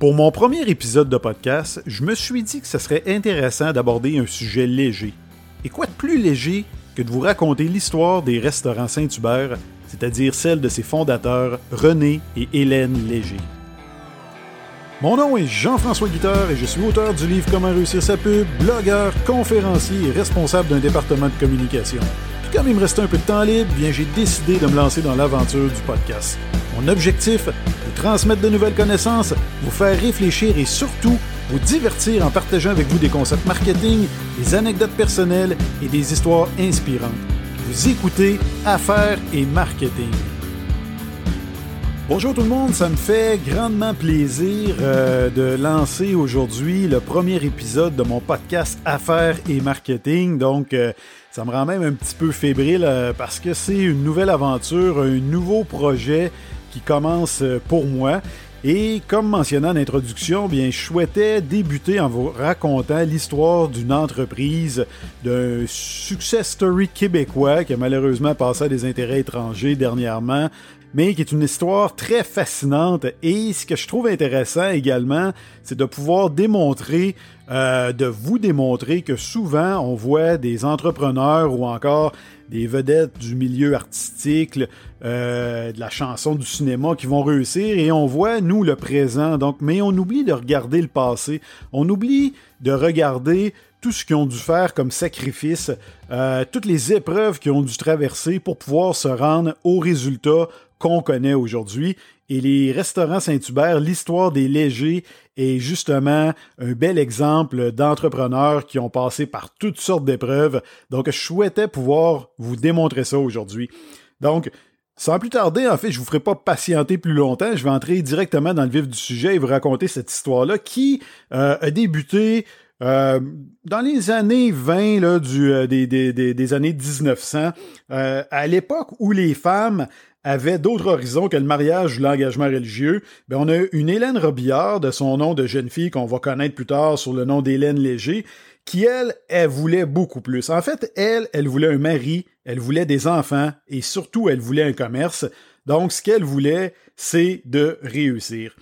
Pour mon premier épisode de podcast, je me suis dit que ce serait intéressant d'aborder un sujet léger. Et quoi de plus léger que de vous raconter l'histoire des restaurants Saint-Hubert, c'est-à-dire celle de ses fondateurs René et Hélène Léger. Mon nom est Jean-François Guitard et je suis auteur du livre Comment réussir sa pub, blogueur, conférencier et responsable d'un département de communication. Comme il me restait un peu de temps libre, bien j'ai décidé de me lancer dans l'aventure du podcast. Mon objectif, vous transmettre de nouvelles connaissances, vous faire réfléchir et surtout vous divertir en partageant avec vous des concepts marketing, des anecdotes personnelles et des histoires inspirantes. Vous écoutez Affaires et Marketing. Bonjour tout le monde, ça me fait grandement plaisir euh, de lancer aujourd'hui le premier épisode de mon podcast Affaires et Marketing. Donc, euh, ça me rend même un petit peu fébrile euh, parce que c'est une nouvelle aventure, un nouveau projet qui commence pour moi. Et comme mentionné en introduction, bien, je souhaitais débuter en vous racontant l'histoire d'une entreprise, d'un success story québécois qui a malheureusement passé à des intérêts étrangers dernièrement, mais qui est une histoire très fascinante. Et ce que je trouve intéressant également, c'est de pouvoir démontrer, euh, de vous démontrer que souvent on voit des entrepreneurs ou encore des vedettes du milieu artistique, euh, de la chanson, du cinéma qui vont réussir et on voit nous le présent. Donc, mais on oublie de regarder le passé. On oublie de regarder tout ce qu'ils ont dû faire comme sacrifice, euh, toutes les épreuves qu'ils ont dû traverser pour pouvoir se rendre au résultat qu'on connaît aujourd'hui. Et les restaurants Saint-Hubert, l'histoire des légers est justement un bel exemple d'entrepreneurs qui ont passé par toutes sortes d'épreuves. Donc, je souhaitais pouvoir vous démontrer ça aujourd'hui. Donc, sans plus tarder, en fait, je vous ferai pas patienter plus longtemps. Je vais entrer directement dans le vif du sujet et vous raconter cette histoire-là qui euh, a débuté euh, dans les années 20 là, euh, des, années 1900, à l'époque où les femmes avait d'autres horizons que le mariage ou l'engagement religieux, ben on a une Hélène Robillard, de son nom de jeune fille qu'on va connaître plus tard sur le nom d'Hélène Léger, qui, elle, elle voulait beaucoup plus. En fait, elle, elle voulait un mari, elle voulait des enfants et surtout, elle voulait un commerce. Donc, ce qu'elle voulait, c'est de réussir.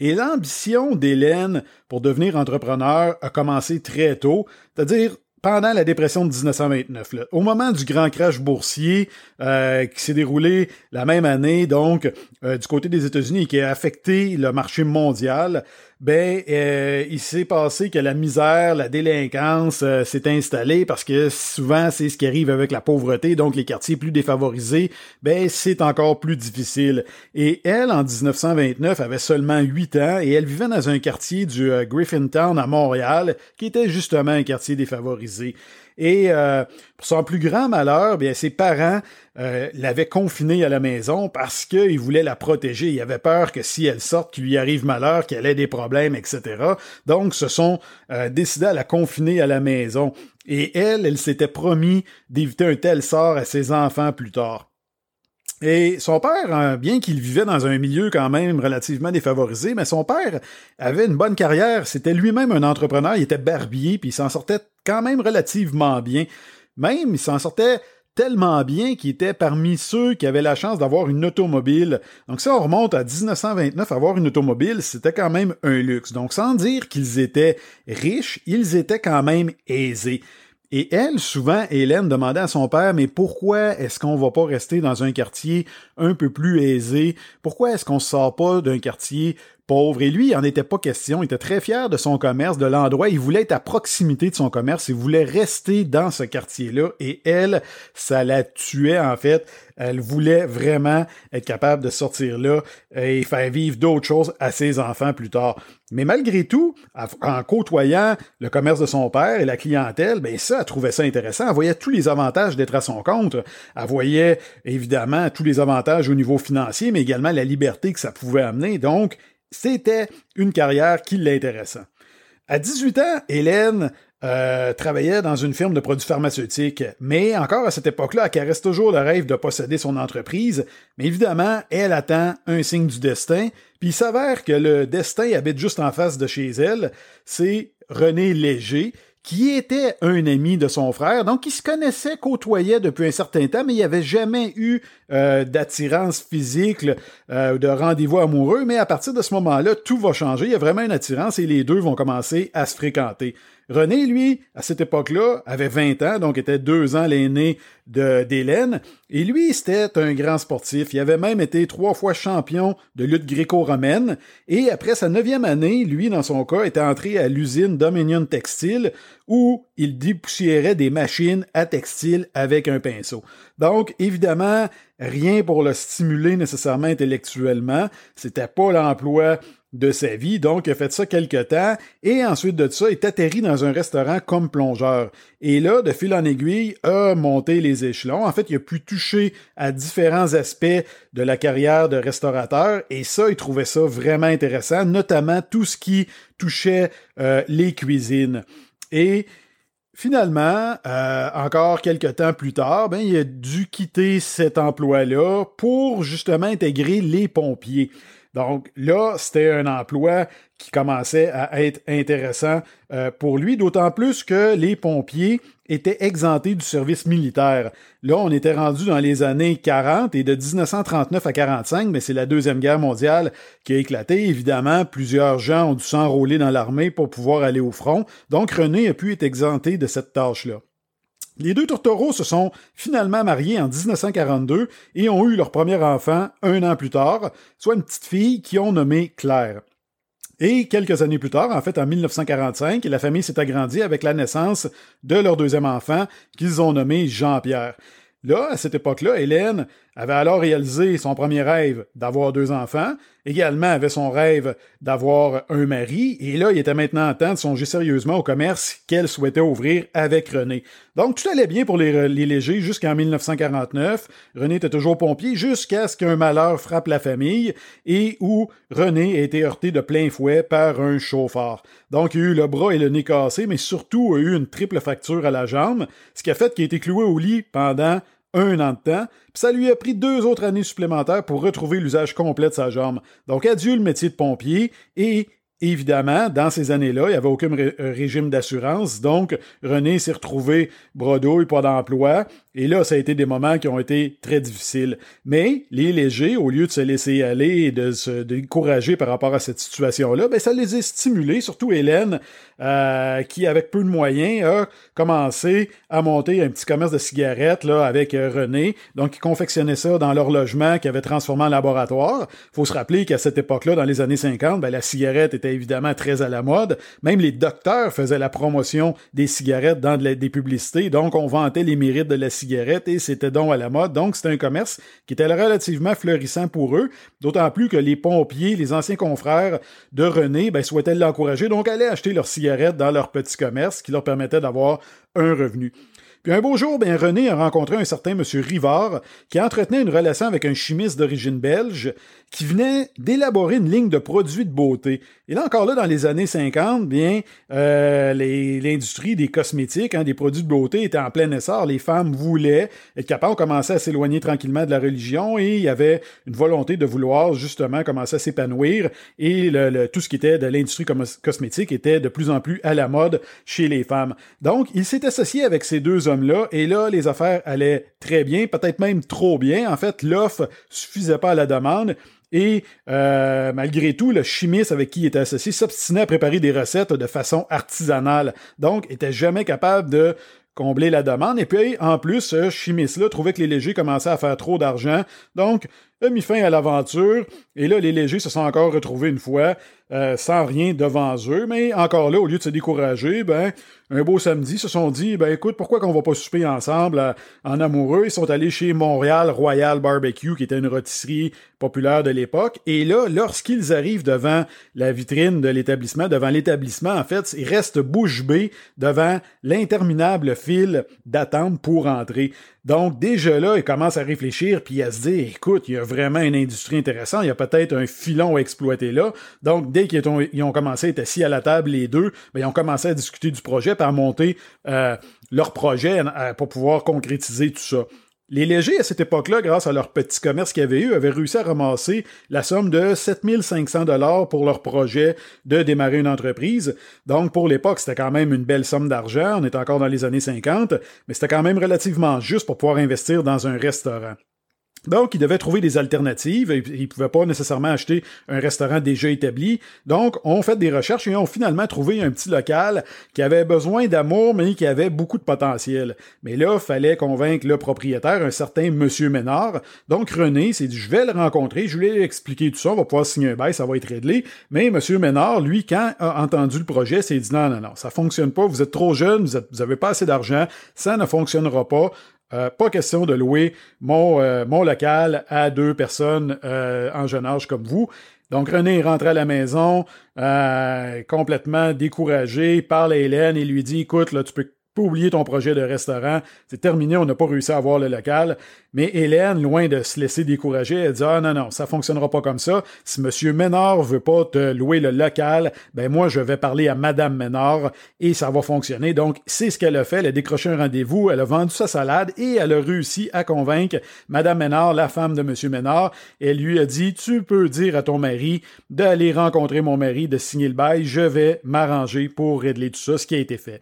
Et l'ambition d'Hélène pour devenir entrepreneur a commencé très tôt, c'est-à-dire pendant la dépression de 1929. Au moment du grand crash boursier euh, qui s'est déroulé la même année, donc euh, du côté des États-Unis et qui a affecté le marché mondial, ben euh, il s'est passé que la misère, la délinquance euh, s'est installée parce que souvent c'est ce qui arrive avec la pauvreté, donc les quartiers plus défavorisés, ben c'est encore plus difficile. Et elle, en 1929, avait seulement 8 ans et elle vivait dans un quartier du euh, Griffintown à Montréal, qui était justement un quartier défavorisé. Et euh, pour son plus grand malheur, bien, ses parents euh, l'avaient confinée à la maison parce qu'ils voulaient la protéger. Ils avaient peur que si elle sorte, qu'il lui arrive malheur, qu'elle ait des problèmes, etc. Donc, se sont euh, décidés à la confiner à la maison. Et elle, elle s'était promis d'éviter un tel sort à ses enfants plus tard. Et son père, hein, bien qu'il vivait dans un milieu quand même relativement défavorisé, mais son père avait une bonne carrière. C'était lui-même un entrepreneur. Il était barbier, puis il s'en sortait quand même relativement bien. Même, il s'en sortait tellement bien qu'il était parmi ceux qui avaient la chance d'avoir une automobile. Donc si on remonte à 1929, avoir une automobile, c'était quand même un luxe. Donc sans dire qu'ils étaient riches, ils étaient quand même aisés. Et elle, souvent, Hélène demandait à son père, mais pourquoi est-ce qu'on va pas rester dans un quartier un peu plus aisé? Pourquoi est-ce qu'on sort pas d'un quartier pauvre. Et lui, il en était pas question. Il était très fier de son commerce, de l'endroit. Il voulait être à proximité de son commerce. Il voulait rester dans ce quartier-là. Et elle, ça la tuait, en fait. Elle voulait vraiment être capable de sortir là et faire vivre d'autres choses à ses enfants plus tard. Mais malgré tout, en côtoyant le commerce de son père et la clientèle, ben ça, elle trouvait ça intéressant. Elle voyait tous les avantages d'être à son compte. Elle voyait évidemment tous les avantages au niveau financier, mais également la liberté que ça pouvait amener. Donc, c'était une carrière qui l'intéressait. À 18 ans, Hélène euh, travaillait dans une firme de produits pharmaceutiques, mais encore à cette époque-là, elle caresse toujours le rêve de posséder son entreprise, mais évidemment, elle attend un signe du destin, puis il s'avère que le destin habite juste en face de chez elle, c'est René Léger, qui était un ami de son frère. Donc, ils se connaissaient, côtoyaient depuis un certain temps, mais il n'y avait jamais eu euh, d'attirance physique, euh, de rendez-vous amoureux. Mais à partir de ce moment-là, tout va changer. Il y a vraiment une attirance et les deux vont commencer à se fréquenter. René, lui, à cette époque-là, avait 20 ans, donc était deux ans l'aîné d'Hélène. Et lui, c'était un grand sportif. Il avait même été trois fois champion de lutte gréco-romaine. Et après sa neuvième année, lui, dans son cas, était entré à l'usine Dominion Textile où il dépoussiérait des machines à textile avec un pinceau. Donc, évidemment, rien pour le stimuler nécessairement intellectuellement. C'était pas l'emploi de sa vie. Donc, il a fait ça quelque temps et ensuite de ça, est atterri dans un restaurant comme plongeur. Et là, de fil en aiguille, a monté les échelons. En fait, il a pu toucher à différents aspects de la carrière de restaurateur et ça, il trouvait ça vraiment intéressant, notamment tout ce qui touchait euh, les cuisines. Et Finalement, euh, encore quelques temps plus tard, ben, il a dû quitter cet emploi-là pour justement intégrer les pompiers. Donc là, c'était un emploi qui commençait à être intéressant euh, pour lui, d'autant plus que les pompiers étaient exemptés du service militaire. Là, on était rendu dans les années 40 et de 1939 à 45, mais c'est la Deuxième Guerre mondiale qui a éclaté. Évidemment, plusieurs gens ont dû s'enrôler dans l'armée pour pouvoir aller au front. Donc, René a pu être exempté de cette tâche-là. Les deux tourtereaux se sont finalement mariés en 1942 et ont eu leur premier enfant un an plus tard, soit une petite fille qui ont nommé Claire. Et quelques années plus tard, en fait en 1945, la famille s'est agrandie avec la naissance de leur deuxième enfant qu'ils ont nommé Jean-Pierre. Là, à cette époque-là, Hélène avait alors réalisé son premier rêve d'avoir deux enfants, également avait son rêve d'avoir un mari, et là, il était maintenant temps de songer sérieusement au commerce qu'elle souhaitait ouvrir avec René. Donc, tout allait bien pour les, les légers jusqu'en 1949. René était toujours pompier jusqu'à ce qu'un malheur frappe la famille et où René a été heurté de plein fouet par un chauffard. Donc, il a eu le bras et le nez cassés, mais surtout a eu une triple fracture à la jambe, ce qui a fait qu'il a été cloué au lit pendant un an de temps, puis ça lui a pris deux autres années supplémentaires pour retrouver l'usage complet de sa jambe. Donc adieu le métier de pompier et Évidemment, dans ces années-là, il n'y avait aucun euh, régime d'assurance, donc René s'est retrouvé bredouille, pas d'emploi, et là, ça a été des moments qui ont été très difficiles. Mais les légers, au lieu de se laisser aller et de se décourager par rapport à cette situation-là, ben, ça les a stimulés, surtout Hélène, euh, qui, avec peu de moyens, a commencé à monter un petit commerce de cigarettes là, avec euh, René. Donc, ils confectionnaient ça dans leur logement qui avait transformé en laboratoire. faut se rappeler qu'à cette époque-là, dans les années 50, ben, la cigarette était évidemment très à la mode. Même les docteurs faisaient la promotion des cigarettes dans des publicités. Donc, on vantait les mérites de la cigarette et c'était donc à la mode. Donc, c'était un commerce qui était relativement florissant pour eux, d'autant plus que les pompiers, les anciens confrères de René, ben, souhaitaient l'encourager, donc allaient acheter leurs cigarettes dans leur petit commerce qui leur permettait d'avoir un revenu. Puis un beau jour, ben, René a rencontré un certain monsieur Rivard qui entretenait une relation avec un chimiste d'origine belge qui venait d'élaborer une ligne de produits de beauté. Et là encore là, dans les années 50, bien, euh, l'industrie des cosmétiques, hein, des produits de beauté était en plein essor. Les femmes voulaient être capables, commençait à s'éloigner tranquillement de la religion et il y avait une volonté de vouloir justement commencer à s'épanouir et le, tout ce qui était de l'industrie cosmétique était de plus en plus à la mode chez les femmes. Donc, il s'est associé avec ces deux hommes-là et là, les affaires allaient très bien, peut-être même trop bien. En fait, l'offre suffisait pas à la demande. Et euh, malgré tout, le chimiste avec qui il était associé s'obstinait à préparer des recettes de façon artisanale. Donc, était jamais capable de combler la demande. Et puis, en plus, ce chimiste-là trouvait que les légers commençaient à faire trop d'argent. Donc, a mis fin à l'aventure. Et là, les légers se sont encore retrouvés une fois euh, sans rien devant eux. Mais encore là, au lieu de se décourager, ben, un beau samedi, se sont dit, ben écoute, pourquoi qu'on va pas souper ensemble euh, en amoureux? Ils sont allés chez Montréal Royal Barbecue, qui était une rôtisserie populaire de l'époque. Et là, lorsqu'ils arrivent devant la vitrine de l'établissement, devant l'établissement, en fait, ils restent bouche bée devant l'interminable file d'attente pour entrer. Donc, déjà là, ils commencent à réfléchir puis à se dire, écoute, il y a vraiment une industrie intéressante, il y a peut-être un filon à exploiter là. Donc, qu'ils ont, commencé à être assis à la table, les deux, ben, ils ont commencé à discuter du projet, à monter euh, leur projet pour pouvoir concrétiser tout ça. Les légers, à cette époque-là, grâce à leur petit commerce qu'ils avaient eu, avaient réussi à ramasser la somme de 7500 dollars pour leur projet de démarrer une entreprise. Donc, pour l'époque, c'était quand même une belle somme d'argent. On est encore dans les années 50, mais c'était quand même relativement juste pour pouvoir investir dans un restaurant. Donc, ils devaient trouver des alternatives. Ils ne pouvaient pas nécessairement acheter un restaurant déjà établi. Donc, on fait des recherches et ont finalement trouvé un petit local qui avait besoin d'amour, mais qui avait beaucoup de potentiel. Mais là, il fallait convaincre le propriétaire, un certain Monsieur Ménard. Donc, René s'est dit, je vais le rencontrer, je lui ai expliqué tout ça, on va pouvoir signer un bail, ça va être réglé. Mais Monsieur Ménard, lui, quand a entendu le projet, s'est dit, non, non, non, ça fonctionne pas, vous êtes trop jeune, vous, n'avez pas assez d'argent, ça ne fonctionnera pas. Euh, pas question de louer mon, euh, mon local à deux personnes euh, en jeune âge comme vous. Donc René est rentré à la maison complètement découragé, parle à Hélène et lui dit écoute là tu peux oublier ton projet de restaurant. C'est terminé, on n'a pas réussi à avoir le local. Mais Hélène, loin de se laisser décourager, elle dit Ah non, non, ça fonctionnera pas comme ça. Si M. Ménard veut pas te louer le local, ben moi, je vais parler à Madame Ménard et ça va fonctionner. Donc, c'est ce qu'elle a fait. Elle a décroché un rendez-vous, elle a vendu sa salade et elle a réussi à convaincre Madame Ménard, la femme de M. Ménard. Elle lui a dit Tu peux dire à ton mari d'aller rencontrer mon mari, de signer le bail, je vais m'arranger pour régler tout ça, ce qui a été fait.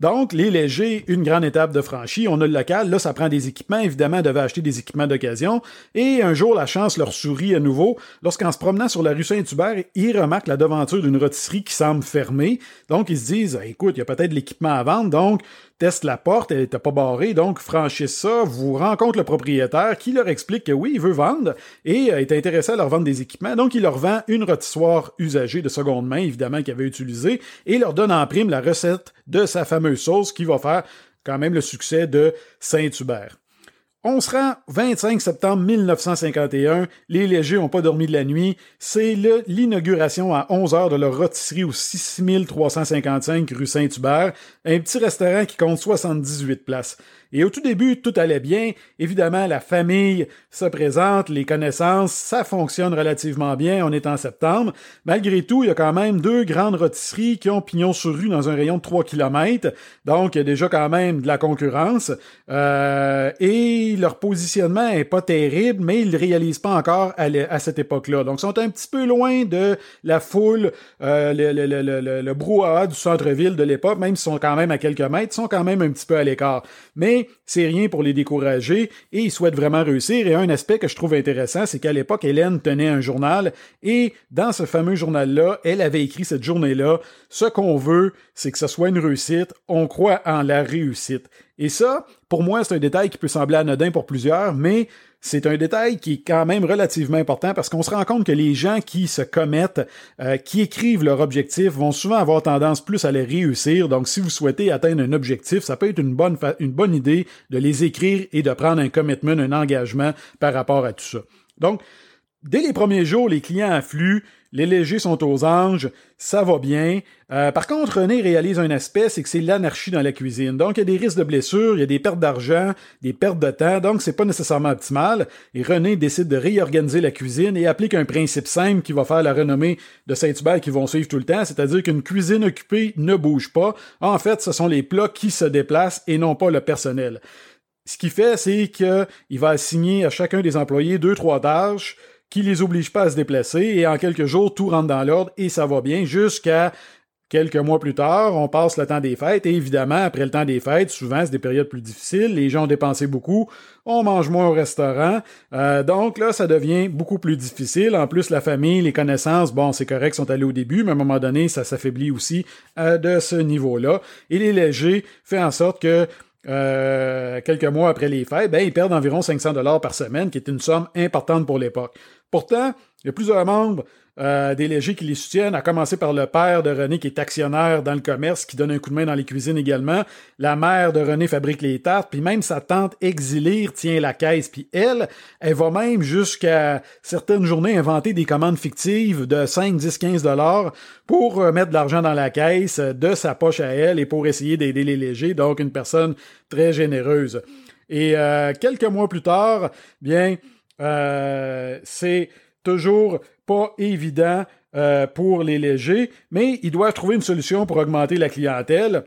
Donc, les légers, une grande étape de franchie. On a le local. Là, ça prend des équipements. Évidemment, ils devaient acheter des équipements d'occasion. Et un jour, la chance leur sourit à nouveau. Lorsqu'en se promenant sur la rue Saint-Hubert, ils remarquent la devanture d'une rôtisserie qui semble fermée. Donc, ils se disent, écoute, il y a peut-être de l'équipement à vendre. Donc, teste la porte, elle n'était pas barrée, donc franchissent ça, vous rencontrez le propriétaire qui leur explique que oui, il veut vendre et euh, est intéressé à leur vendre des équipements, donc il leur vend une rôtissoire usagée de seconde main, évidemment, qu'il avait utilisée, et leur donne en prime la recette de sa fameuse sauce qui va faire quand même le succès de Saint-Hubert. On se rend 25 septembre 1951. Les légers n'ont pas dormi de la nuit. C'est l'inauguration à 11 heures de leur rôtisserie au 6355 rue Saint-Hubert, un petit restaurant qui compte 78 places. Et au tout début, tout allait bien. Évidemment, la famille se présente, les connaissances, ça fonctionne relativement bien. On est en septembre. Malgré tout, il y a quand même deux grandes rôtisseries qui ont pignon sur rue dans un rayon de 3 km. Donc, il y a déjà quand même de la concurrence. Euh, et leur positionnement est pas terrible, mais ils ne réalisent pas encore à, cette époque-là. Donc, ils sont un petit peu loin de la foule, euh, le, le, le, le, brouhaha du centre-ville de l'époque, même s'ils sont quand même à quelques mètres, ils sont quand même un petit peu à l'écart. Mais c'est rien pour les décourager et ils souhaitent vraiment réussir. Et un aspect que je trouve intéressant, c'est qu'à l'époque, Hélène tenait un journal et dans ce fameux journal-là, elle avait écrit cette journée-là, ce qu'on veut, c'est que ce soit une réussite, on croit en la réussite. Et ça, pour moi, c'est un détail qui peut sembler anodin pour plusieurs, mais c'est un détail qui est quand même relativement important parce qu'on se rend compte que les gens qui se commettent, euh, qui écrivent leur objectif, vont souvent avoir tendance plus à les réussir. Donc, si vous souhaitez atteindre un objectif, ça peut être une bonne, une bonne idée de les écrire et de prendre un commitment, un engagement par rapport à tout ça. Donc, dès les premiers jours, les clients affluent, les légers sont aux anges, ça va bien. Euh, par contre, René réalise un aspect, c'est que c'est l'anarchie dans la cuisine. Donc, il y a des risques de blessures, il y a des pertes d'argent, des pertes de temps, donc c'est pas nécessairement optimal. Et René décide de réorganiser la cuisine et applique un principe simple qui va faire la renommée de Saint-Hubert qui vont suivre tout le temps, c'est-à-dire qu'une cuisine occupée ne bouge pas. En fait, ce sont les plats qui se déplacent et non pas le personnel. Ce qu'il fait, c'est qu'il va assigner à chacun des employés deux, trois tâches, qui les oblige pas à se déplacer et en quelques jours, tout rentre dans l'ordre et ça va bien jusqu'à quelques mois plus tard, on passe le temps des fêtes et évidemment, après le temps des fêtes, souvent c'est des périodes plus difficiles, les gens ont dépensé beaucoup, on mange moins au restaurant, euh, donc là, ça devient beaucoup plus difficile. En plus, la famille, les connaissances, bon, c'est correct, sont allés au début, mais à un moment donné, ça s'affaiblit aussi euh, de ce niveau-là. Et les légers fait en sorte que euh, quelques mois après les fêtes, ben, ils perdent environ 500 dollars par semaine, qui est une somme importante pour l'époque. Pourtant, il y a plusieurs membres euh, des légers qui les soutiennent, à commencer par le père de René qui est actionnaire dans le commerce, qui donne un coup de main dans les cuisines également. La mère de René fabrique les tartes, puis même sa tante exilée tient la caisse, puis elle, elle va même jusqu'à certaines journées inventer des commandes fictives de 5, 10, 15 dollars pour euh, mettre de l'argent dans la caisse de sa poche à elle et pour essayer d'aider les légers. Donc une personne très généreuse. Et euh, quelques mois plus tard, bien, euh, c'est toujours pas évident euh, pour les légers, mais ils doivent trouver une solution pour augmenter la clientèle.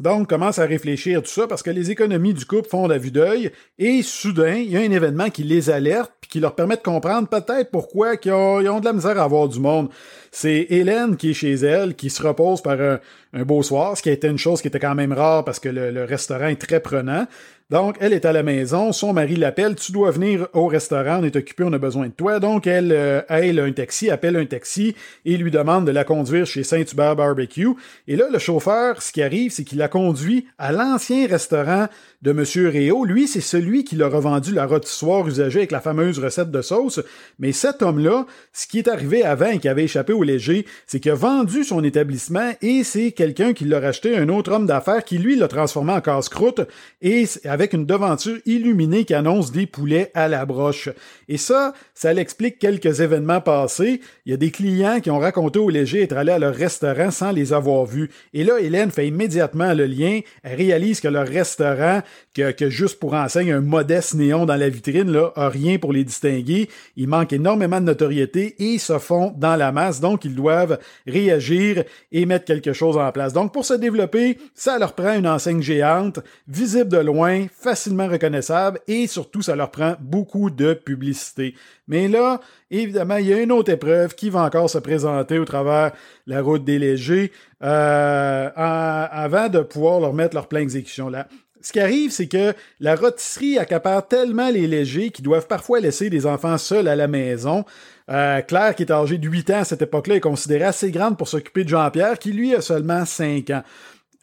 Donc, commence à réfléchir tout ça parce que les économies du couple font la vue d'œil et soudain, il y a un événement qui les alerte puis qui leur permet de comprendre peut-être pourquoi ils ont, de la misère à avoir du monde. C'est Hélène qui est chez elle, qui se repose par un, beau soir, ce qui a été une chose qui était quand même rare parce que le restaurant est très prenant. Donc, elle est à la maison, son mari l'appelle, tu dois venir au restaurant, on est occupé, on a besoin de toi. Donc, elle euh, aille un taxi, appelle un taxi et lui demande de la conduire chez Saint-Hubert Barbecue. Et là, le chauffeur, ce qui arrive, c'est qu'il la conduit à l'ancien restaurant de M. Réau. Lui, c'est celui qui l'a revendu la rôtissoire usagée avec la fameuse recette de sauce. Mais cet homme-là, ce qui est arrivé avant et qui avait échappé au léger, c'est qu'il a vendu son établissement et c'est quelqu'un qui l'a racheté, un autre homme d'affaires qui, lui, l'a transformé en casse-croûte et avec une devanture illuminée qui annonce des poulets à la broche. Et ça, ça l'explique quelques événements passés. Il y a des clients qui ont raconté au léger être allés à leur restaurant sans les avoir vus. Et là, Hélène fait immédiatement le lien. Elle réalise que leur restaurant que, juste pour enseigner un modeste néon dans la vitrine, là, a rien pour les distinguer. Ils manquent énormément de notoriété et se font dans la masse, donc ils doivent réagir et mettre quelque chose en place. Donc pour se développer, ça leur prend une enseigne géante, visible de loin, facilement reconnaissable et surtout ça leur prend beaucoup de publicité. Mais là, évidemment, il y a une autre épreuve qui va encore se présenter au travers la route des légers euh, avant de pouvoir leur mettre leur plein exécution là ce qui arrive, c'est que la rôtisserie accapare tellement les légers qu'ils doivent parfois laisser des enfants seuls à la maison. Euh, Claire, qui est âgée de 8 ans à cette époque-là, est considérée assez grande pour s'occuper de Jean-Pierre, qui lui a seulement 5 ans.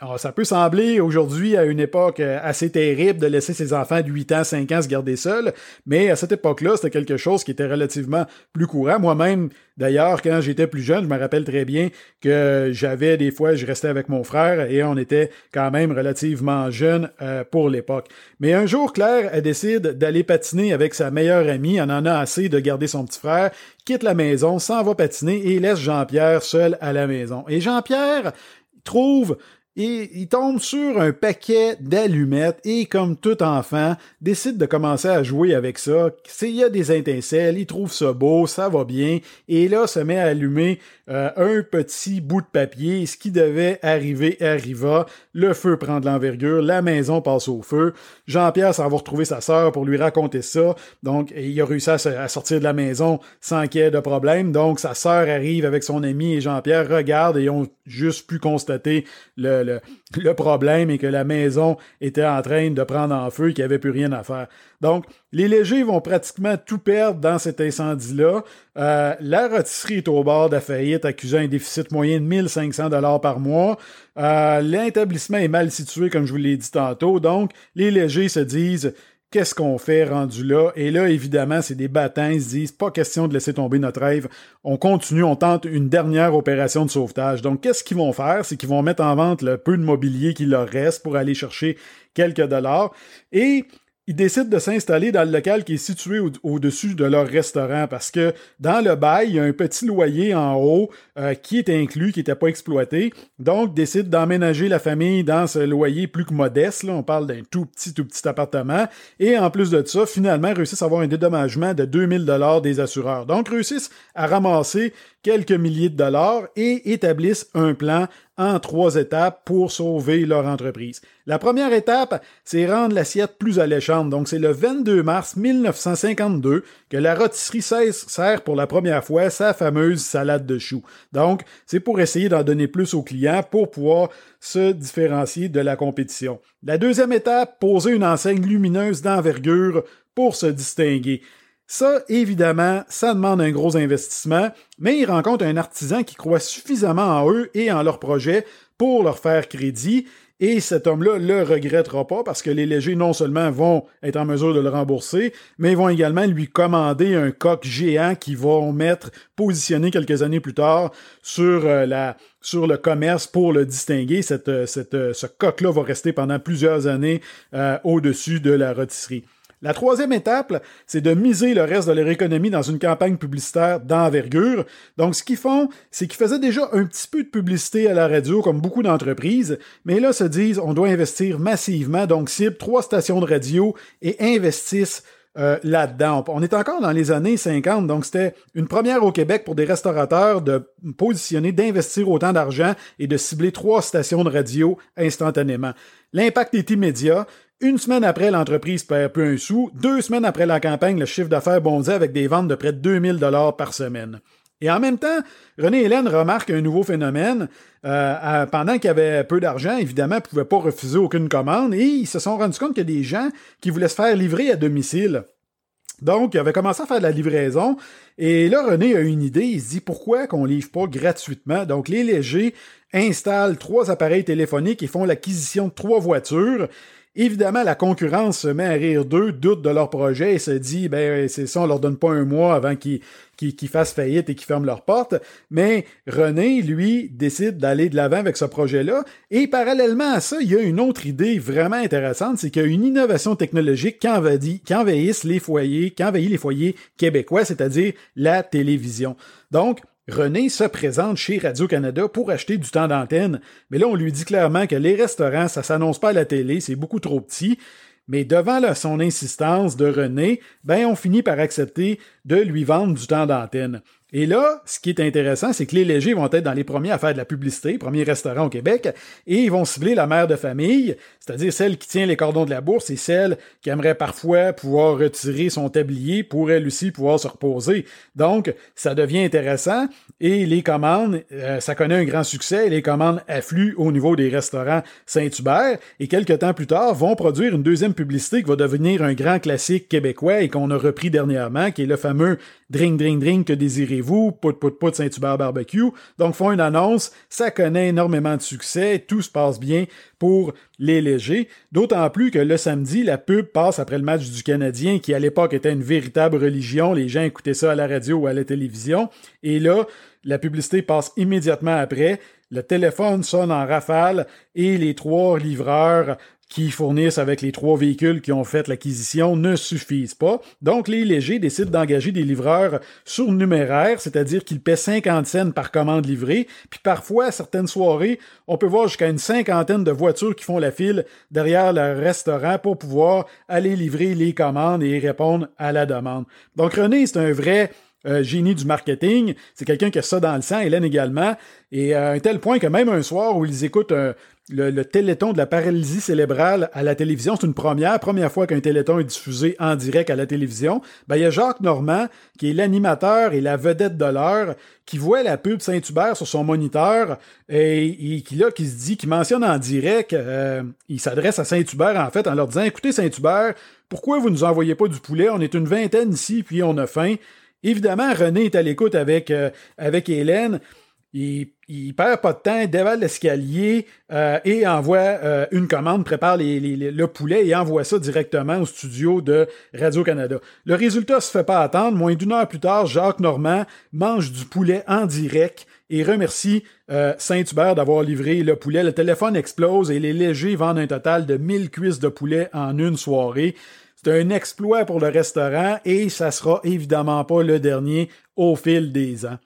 Alors, ça peut sembler aujourd'hui, à une époque euh, assez terrible, de laisser ses enfants de 8 ans, 5 ans se garder seuls, mais à cette époque-là, c'était quelque chose qui était relativement plus courant. Moi-même, d'ailleurs, quand j'étais plus jeune, je me rappelle très bien que j'avais des fois, je restais avec mon frère et on était quand même relativement jeunes euh, pour l'époque. Mais un jour, Claire, elle décide d'aller patiner avec sa meilleure amie, elle en a assez de garder son petit frère, quitte la maison, s'en va patiner et laisse Jean-Pierre seul à la maison. Et Jean-Pierre trouve et il tombe sur un paquet d'allumettes et comme tout enfant, décide de commencer à jouer avec ça. Il y a des étincelles, il trouve ça beau, ça va bien, et là se met à allumer euh, un petit bout de papier. Ce qui devait arriver arriva. Le feu prend de l'envergure, la maison passe au feu. Jean-Pierre s'en va retrouver sa sœur pour lui raconter ça. Donc, il a réussi à, sortir de la maison sans qu'il y ait de problème. Donc, sa sœur arrive avec son ami et Jean-Pierre regarde et ont juste pu constater le, le, problème et que la maison était en train de prendre en feu et qu'il n'y avait plus rien à faire. Donc, les légers vont pratiquement tout perdre dans cet incendie-là. Euh, la rôtisserie est au bord de la faillite, accusant un déficit moyen de 1500 dollars par mois. Euh, L'établissement est mal situé, comme je vous l'ai dit tantôt. Donc, les légers se disent qu'est-ce qu'on fait rendu là? Et là, évidemment, c'est des battants, ils se disent, pas question de laisser tomber notre rêve. On continue, on tente une dernière opération de sauvetage. Donc, qu'est-ce qu'ils vont faire? C'est qu'ils vont mettre en vente le peu de mobilier qui leur reste pour aller chercher quelques dollars. Et ils décident de s'installer dans le local qui est situé au-dessus de leur restaurant parce que dans le bail, il y a un petit loyer en haut euh, qui est inclus, qui n'était pas exploité. Donc, décident d'emménager la famille dans ce loyer plus que modeste. Là, on parle d'un tout petit, tout petit appartement. Et en plus de ça, finalement, réussissent à avoir un dédommagement de 2000 dollars des assureurs. Donc, réussissent à ramasser quelques milliers de dollars et établissent un plan en trois étapes pour sauver leur entreprise. La première étape, c'est rendre l'assiette plus alléchante. Donc, c'est le 22 mars 1952 que la rôtisserie sert pour la première fois sa fameuse salade de choux. Donc, c'est pour essayer d'en donner plus aux clients pour pouvoir se différencier de la compétition. La deuxième étape, poser une enseigne lumineuse d'envergure pour se distinguer. Ça, évidemment, ça demande un gros investissement, mais ils rencontrent un artisan qui croit suffisamment en eux et en leur projet pour leur faire crédit. Et cet homme-là le regrettera pas parce que les légers non seulement vont être en mesure de le rembourser, mais ils vont également lui commander un coq géant qu'ils vont mettre positionné quelques années plus tard sur euh, la sur le commerce pour le distinguer. Cette, cette, ce coq-là va rester pendant plusieurs années euh, au-dessus de la rôtisserie. La troisième étape, c'est de miser le reste de leur économie dans une campagne publicitaire d'envergure. Donc, ce qu'ils font, c'est qu'ils faisaient déjà un petit peu de publicité à la radio, comme beaucoup d'entreprises, mais là se disent, on doit investir massivement, donc cible trois stations de radio et investissent euh, là-dedans. On est encore dans les années 50, donc c'était une première au Québec pour des restaurateurs de positionner, d'investir autant d'argent et de cibler trois stations de radio instantanément. L'impact est immédiat. Une semaine après, l'entreprise perd peu un sou. Deux semaines après la campagne, le chiffre d'affaires bondit avec des ventes de près de 2000 dollars par semaine. Et en même temps, René Hélène remarque un nouveau phénomène. Euh, pendant qu'il avait peu d'argent, évidemment, il ne pouvait pas refuser aucune commande et ils se sont rendus compte qu'il y des gens qui voulaient se faire livrer à domicile. Donc, il avait commencé à faire de la livraison. Et là, René a une idée. Il se dit pourquoi qu'on livre pas gratuitement? Donc, les légers installent trois appareils téléphoniques et font l'acquisition de trois voitures. Évidemment, la concurrence se met à rire d'eux, doute de leur projet et se dit, ben, c'est ça, on leur donne pas un mois avant qu'ils fassent faillite et qu'ils ferment leurs portes. Mais René, lui, décide d'aller de l'avant avec ce projet-là. Et parallèlement à ça, il y a une autre idée vraiment intéressante, c'est qu'il y a une innovation technologique qui, qui envahisse les foyers, qui envahit les foyers québécois, c'est-à-dire la télévision. Donc, René se présente chez Radio-Canada pour acheter du temps d'antenne, mais là on lui dit clairement que les restaurants, ça s'annonce pas à la télé, c'est beaucoup trop petit. Mais devant son insistance de René, ben on finit par accepter de lui vendre du temps d'antenne. Et là, ce qui est intéressant, c'est que les légers vont être dans les premiers à faire de la publicité, premiers restaurants au Québec, et ils vont cibler la mère de famille, c'est-à-dire celle qui tient les cordons de la bourse et celle qui aimerait parfois pouvoir retirer son tablier pour elle aussi pouvoir se reposer. Donc, ça devient intéressant et les commandes, euh, ça connaît un grand succès les commandes affluent au niveau des restaurants Saint-Hubert et quelques temps plus tard vont produire une deuxième publicité qui va devenir un grand classique québécois et qu'on a repris dernièrement, qui est le fameux Drink, drink, drink, que désirez-vous? Pout, pout, pout, Saint-Hubert Barbecue. Donc, font une annonce, ça connaît énormément de succès, tout se passe bien pour les légers. D'autant plus que le samedi, la pub passe après le match du Canadien, qui à l'époque était une véritable religion. Les gens écoutaient ça à la radio ou à la télévision. Et là, la publicité passe immédiatement après. Le téléphone sonne en rafale et les trois livreurs qui fournissent avec les trois véhicules qui ont fait l'acquisition ne suffisent pas. Donc, les légers décident d'engager des livreurs surnuméraires, c'est-à-dire qu'ils paient 50 cents par commande livrée. Puis parfois, à certaines soirées, on peut voir jusqu'à une cinquantaine de voitures qui font la file derrière le restaurant pour pouvoir aller livrer les commandes et répondre à la demande. Donc, René, c'est un vrai euh, génie du marketing. C'est quelqu'un qui a ça dans le sang, Hélène également. Et à un tel point que même un soir où ils écoutent un, le, téléthon de la paralysie cérébrale à la télévision, c'est une première, première fois qu'un téléthon est diffusé en direct à la télévision. Ben, il y a Jacques Normand, qui est l'animateur et la vedette de l'heure, qui voit la pub Saint-Hubert sur son moniteur et, qui là, qui se dit, qui mentionne en direct, euh, il s'adresse à Saint-Hubert en fait en leur disant, écoutez Saint-Hubert, pourquoi vous nous envoyez pas du poulet? On est une vingtaine ici, puis on a faim. Évidemment, René est à l'écoute avec, euh, avec Hélène. Il, il perd pas de temps, dévale l'escalier euh, et envoie euh, une commande, prépare le poulet et envoie ça directement au studio de Radio-Canada. Le résultat se fait pas attendre. Moins d'une heure plus tard, Jacques Normand mange du poulet en direct et remercie euh, Saint-Hubert d'avoir livré le poulet. Le téléphone explose et les légers vendent un total de 1000 cuisses de poulet en une soirée. C'est un exploit pour le restaurant et ça sera évidemment pas le dernier au fil des ans.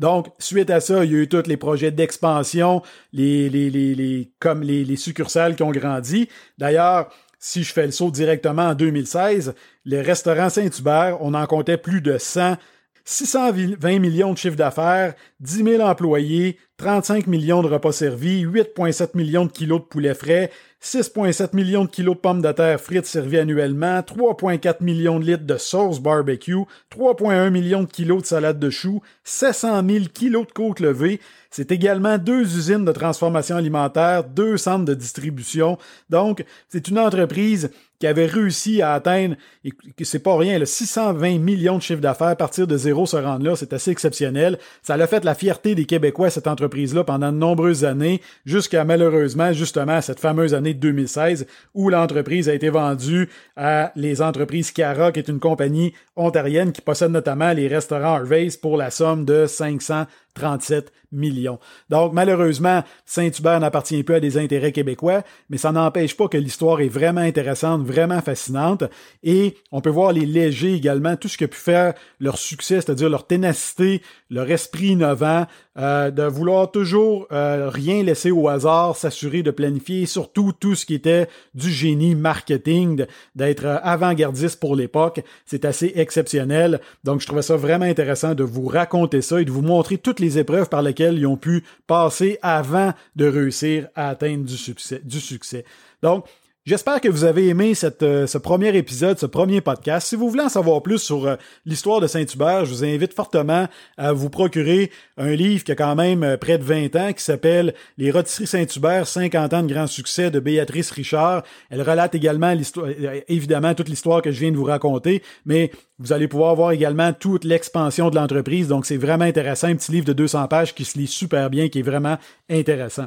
Donc, suite à ça, il y a eu tous les projets d'expansion, les, les, les, les, comme les, les succursales qui ont grandi. D'ailleurs, si je fais le saut directement en 2016, les restaurants Saint-Hubert, on en comptait plus de 100 620 millions de chiffre d'affaires, 10 000 employés, 35 millions de repas servis, 8,7 millions de kilos de poulet frais, 6,7 millions de kilos de pommes de terre frites servies annuellement, 3,4 millions de litres de sauce barbecue, 3,1 millions de kilos de salade de choux, 700 000 kilos de côte levée. C'est également deux usines de transformation alimentaire, deux centres de distribution. Donc, c'est une entreprise qui avait réussi à atteindre, et c'est pas rien, le 620 millions de chiffre d'affaires, partir de zéro se rendre là, c'est assez exceptionnel. Ça a fait la fierté des Québécois, cette entreprise-là, pendant de nombreuses années, jusqu'à malheureusement, justement, cette fameuse année de 2016, où l'entreprise a été vendue à les entreprises Cara, qui est une compagnie ontarienne qui possède notamment les restaurants Harvey's pour la somme de 500 37 millions. Donc, malheureusement, Saint-Hubert n'appartient plus à des intérêts québécois, mais ça n'empêche pas que l'histoire est vraiment intéressante, vraiment fascinante. Et on peut voir les légers également, tout ce qui a pu faire leur succès, c'est-à-dire leur ténacité, leur esprit innovant, euh, de vouloir toujours euh, rien laisser au hasard, s'assurer de planifier, surtout tout ce qui était du génie marketing, d'être euh, avant-gardiste pour l'époque. C'est assez exceptionnel. Donc, je trouvais ça vraiment intéressant de vous raconter ça et de vous montrer toutes les épreuves par lesquelles ils ont pu passer avant de réussir à atteindre du succès. Du succès. Donc, J'espère que vous avez aimé euh, ce premier épisode, ce premier podcast. Si vous voulez en savoir plus sur euh, l'histoire de Saint-Hubert, je vous invite fortement à vous procurer un livre qui a quand même euh, près de 20 ans qui s'appelle Les rôtisseries Saint-Hubert, 50 ans de grand succès de Béatrice Richard. Elle relate également l'histoire, évidemment toute l'histoire que je viens de vous raconter, mais vous allez pouvoir voir également toute l'expansion de l'entreprise. Donc c'est vraiment intéressant, un petit livre de 200 pages qui se lit super bien, qui est vraiment intéressant.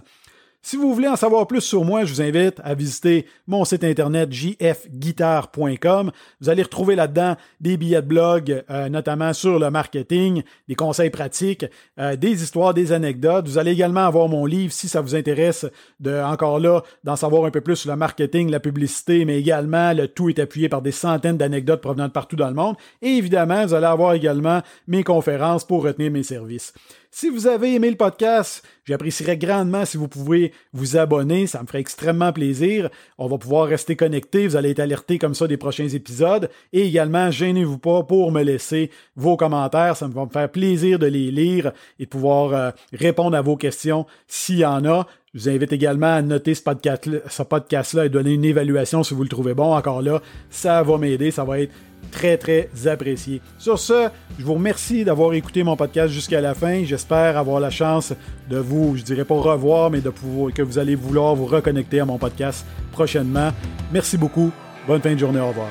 Si vous voulez en savoir plus sur moi, je vous invite à visiter mon site internet jfguitar.com. Vous allez retrouver là-dedans des billets de blog, euh, notamment sur le marketing, des conseils pratiques, euh, des histoires, des anecdotes. Vous allez également avoir mon livre si ça vous intéresse de, encore là, d'en savoir un peu plus sur le marketing, la publicité, mais également le tout est appuyé par des centaines d'anecdotes provenant de partout dans le monde. Et évidemment, vous allez avoir également mes conférences pour retenir mes services. Si vous avez aimé le podcast, j'apprécierais grandement si vous pouvez vous abonner, ça me ferait extrêmement plaisir. On va pouvoir rester connecté, vous allez être alerté comme ça des prochains épisodes. Et également, gênez-vous pas pour me laisser vos commentaires, ça me va me faire plaisir de les lire et de pouvoir euh, répondre à vos questions s'il y en a. Je vous invite également à noter ce podcast-là et donner une évaluation si vous le trouvez bon. Encore là, ça va m'aider, ça va être très, très apprécié. Sur ce, je vous remercie d'avoir écouté mon podcast jusqu'à la fin. J'espère avoir la chance de vous, je dirais pas revoir, mais de pouvoir, que vous allez vouloir vous reconnecter à mon podcast prochainement. Merci beaucoup. Bonne fin de journée. Au revoir.